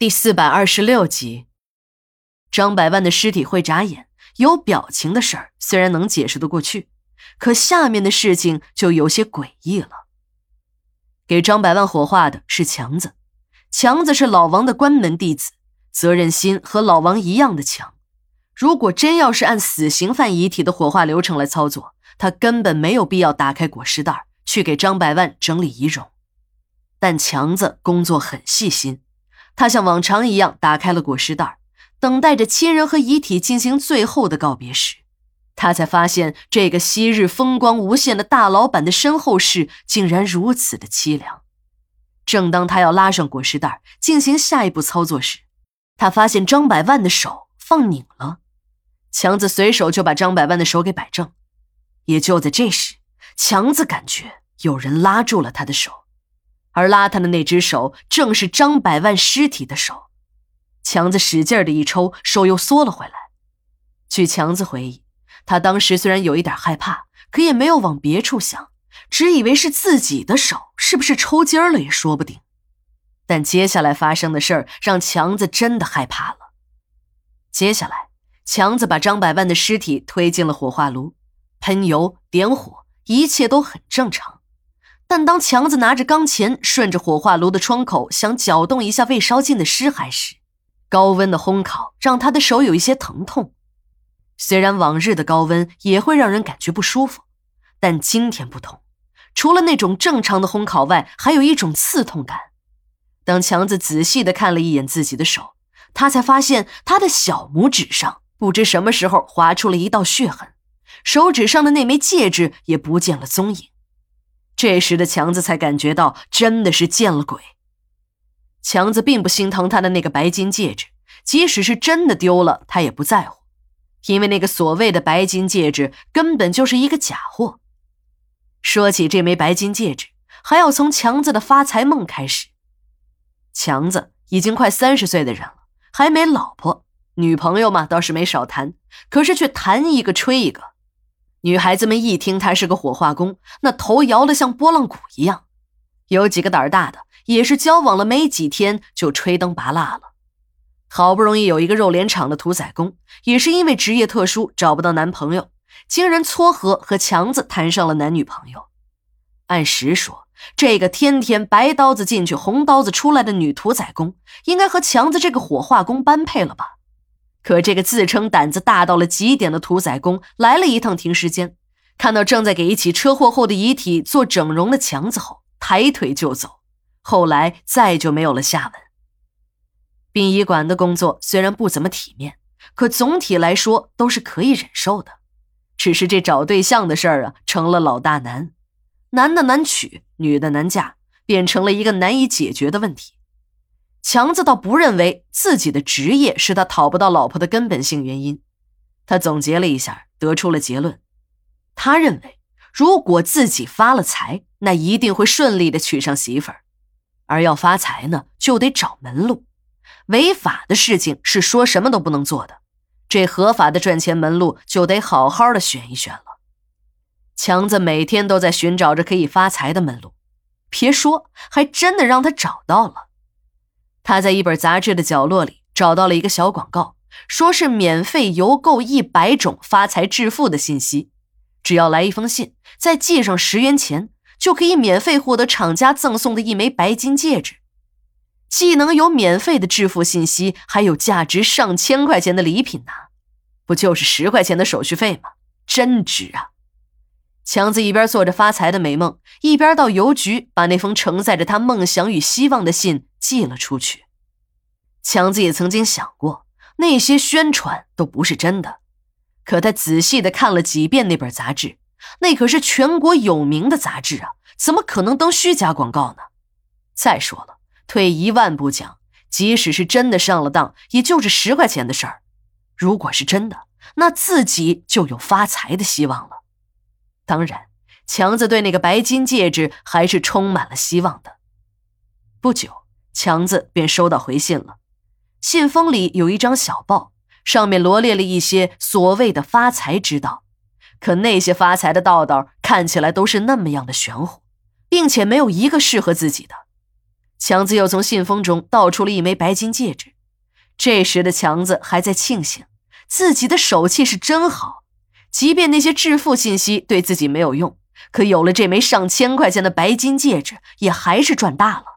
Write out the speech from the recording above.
第四百二十六集，张百万的尸体会眨眼、有表情的事儿，虽然能解释得过去，可下面的事情就有些诡异了。给张百万火化的是强子，强子是老王的关门弟子，责任心和老王一样的强。如果真要是按死刑犯遗体的火化流程来操作，他根本没有必要打开裹尸袋去给张百万整理遗容。但强子工作很细心。他像往常一样打开了裹尸袋，等待着亲人和遗体进行最后的告别时，他才发现这个昔日风光无限的大老板的身后事竟然如此的凄凉。正当他要拉上裹尸袋进行下一步操作时，他发现张百万的手放拧了。强子随手就把张百万的手给摆正，也就在这时，强子感觉有人拉住了他的手。而拉他的那只手正是张百万尸体的手，强子使劲的一抽，手又缩了回来。据强子回忆，他当时虽然有一点害怕，可也没有往别处想，只以为是自己的手是不是抽筋了也说不定。但接下来发生的事儿让强子真的害怕了。接下来，强子把张百万的尸体推进了火化炉，喷油点火，一切都很正常。但当强子拿着钢钳顺着火化炉的窗口想搅动一下未烧尽的尸骸时，高温的烘烤让他的手有一些疼痛。虽然往日的高温也会让人感觉不舒服，但今天不同，除了那种正常的烘烤外，还有一种刺痛感。当强子仔细的看了一眼自己的手，他才发现他的小拇指上不知什么时候划出了一道血痕，手指上的那枚戒指也不见了踪影。这时的强子才感觉到，真的是见了鬼。强子并不心疼他的那个白金戒指，即使是真的丢了，他也不在乎，因为那个所谓的白金戒指根本就是一个假货。说起这枚白金戒指，还要从强子的发财梦开始。强子已经快三十岁的人了，还没老婆，女朋友嘛倒是没少谈，可是却谈一个吹一个。女孩子们一听他是个火化工，那头摇得像拨浪鼓一样。有几个胆儿大的，也是交往了没几天就吹灯拔蜡了。好不容易有一个肉联厂的屠宰工，也是因为职业特殊找不到男朋友，经人撮合和强子谈上了男女朋友。按实说，这个天天白刀子进去红刀子出来的女屠宰工，应该和强子这个火化工般配了吧？可这个自称胆子大到了极点的屠宰工来了一趟停尸间，看到正在给一起车祸后的遗体做整容的强子后，抬腿就走。后来再就没有了下文。殡仪馆的工作虽然不怎么体面，可总体来说都是可以忍受的。只是这找对象的事儿啊，成了老大难，男的难娶，女的难嫁，变成了一个难以解决的问题。强子倒不认为自己的职业是他讨不到老婆的根本性原因。他总结了一下，得出了结论：他认为，如果自己发了财，那一定会顺利的娶上媳妇儿；而要发财呢，就得找门路。违法的事情是说什么都不能做的，这合法的赚钱门路就得好好的选一选了。强子每天都在寻找着可以发财的门路，别说，还真的让他找到了。他在一本杂志的角落里找到了一个小广告，说是免费邮购一百种发财致富的信息，只要来一封信，再寄上十元钱，就可以免费获得厂家赠送的一枚白金戒指。既能有免费的致富信息，还有价值上千块钱的礼品呢，不就是十块钱的手续费吗？真值啊！强子一边做着发财的美梦，一边到邮局把那封承载着他梦想与希望的信寄了出去。强子也曾经想过，那些宣传都不是真的，可他仔细的看了几遍那本杂志，那可是全国有名的杂志啊，怎么可能登虚假广告呢？再说了，退一万步讲，即使是真的上了当，也就是十块钱的事儿。如果是真的，那自己就有发财的希望了。当然，强子对那个白金戒指还是充满了希望的。不久，强子便收到回信了。信封里有一张小报，上面罗列了一些所谓的发财之道。可那些发财的道道看起来都是那么样的玄乎，并且没有一个适合自己的。强子又从信封中倒出了一枚白金戒指。这时的强子还在庆幸自己的手气是真好，即便那些致富信息对自己没有用，可有了这枚上千块钱的白金戒指，也还是赚大了。